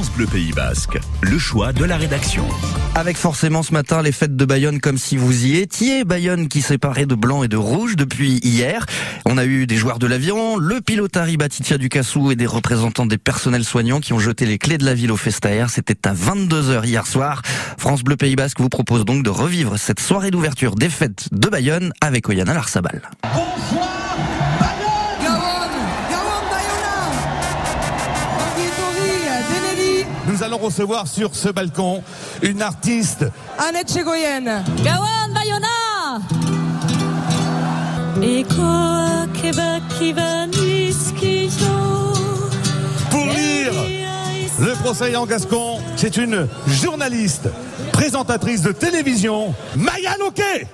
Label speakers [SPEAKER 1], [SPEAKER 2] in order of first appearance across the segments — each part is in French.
[SPEAKER 1] France Bleu Pays Basque, le choix de la rédaction.
[SPEAKER 2] Avec forcément ce matin les fêtes de Bayonne comme si vous y étiez. Bayonne qui séparait de blanc et de rouge depuis hier. On a eu des joueurs de l'aviron, le pilotari Batitia Ducassou et des représentants des personnels soignants qui ont jeté les clés de la ville au Festaire. C'était à 22h hier soir. France Bleu Pays Basque vous propose donc de revivre cette soirée d'ouverture des fêtes de Bayonne avec Oyana Larsabal.
[SPEAKER 3] Bonsoir Nous allons recevoir sur ce balcon une artiste.
[SPEAKER 4] Annette Chegoyen.
[SPEAKER 5] Gawan Bayona.
[SPEAKER 3] Pour lire le procès en gascon, c'est une journaliste, présentatrice de télévision, Maya Loquet.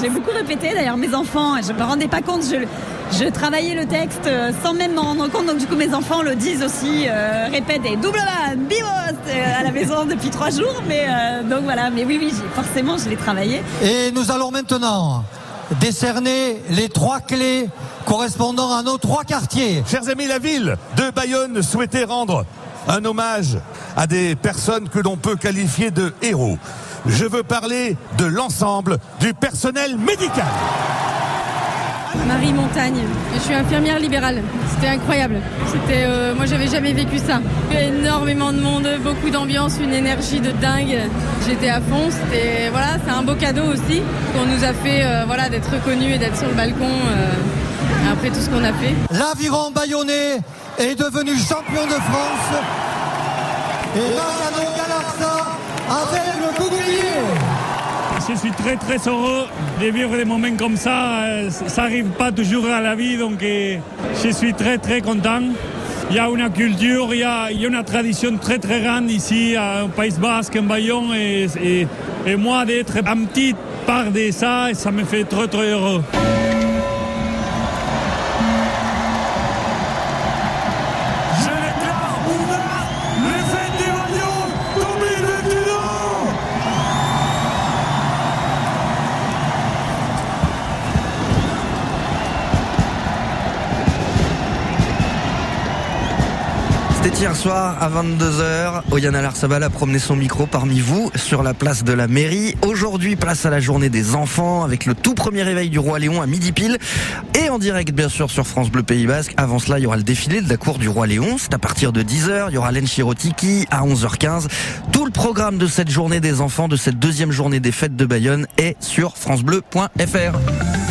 [SPEAKER 5] J'ai beaucoup répété d'ailleurs mes enfants, je me rendais pas compte, je, je travaillais le texte euh, sans même m'en rendre compte, donc du coup mes enfants le disent aussi, euh, répètent et double van, bimos euh, à la maison depuis trois jours, mais euh, donc voilà, mais oui, oui, forcément je l'ai travaillé.
[SPEAKER 6] Et nous allons maintenant décerner les trois clés correspondant à nos trois quartiers.
[SPEAKER 3] Chers amis, la ville de Bayonne souhaitait rendre un hommage à des personnes que l'on peut qualifier de héros. Je veux parler de l'ensemble du personnel médical.
[SPEAKER 7] Marie Montagne. Je suis infirmière libérale. C'était incroyable. C'était, euh, moi, j'avais jamais vécu ça. Énormément de monde, beaucoup d'ambiance, une énergie de dingue. J'étais à fond. C'était, voilà, c'est un beau cadeau aussi qu'on nous a fait, euh, voilà, d'être reconnus et d'être sur le balcon euh, après tout ce qu'on a fait.
[SPEAKER 6] L'aviron bayonnais est devenu champion de France. Et Mariano
[SPEAKER 8] Je suis très très heureux de vivre des moments comme ça. Euh, Ça n'arrive pas toujours à la vie, donc euh, je suis très très content. Il y a une culture, il y a, une tradition très très grande ici au Pays Basque, en Bayonne, et, et- et moi d'être un petit part de ça, ça me fait très très heureux.
[SPEAKER 2] C'était hier soir à 22h. Oyana Larsabal a promené son micro parmi vous sur la place de la mairie. Aujourd'hui, place à la journée des enfants avec le tout premier réveil du Roi Léon à midi pile. Et en direct, bien sûr, sur France Bleu Pays Basque. Avant cela, il y aura le défilé de la cour du Roi Léon. C'est à partir de 10h. Il y aura Len Chirotiki à 11h15. Tout le programme de cette journée des enfants, de cette deuxième journée des fêtes de Bayonne est sur FranceBleu.fr.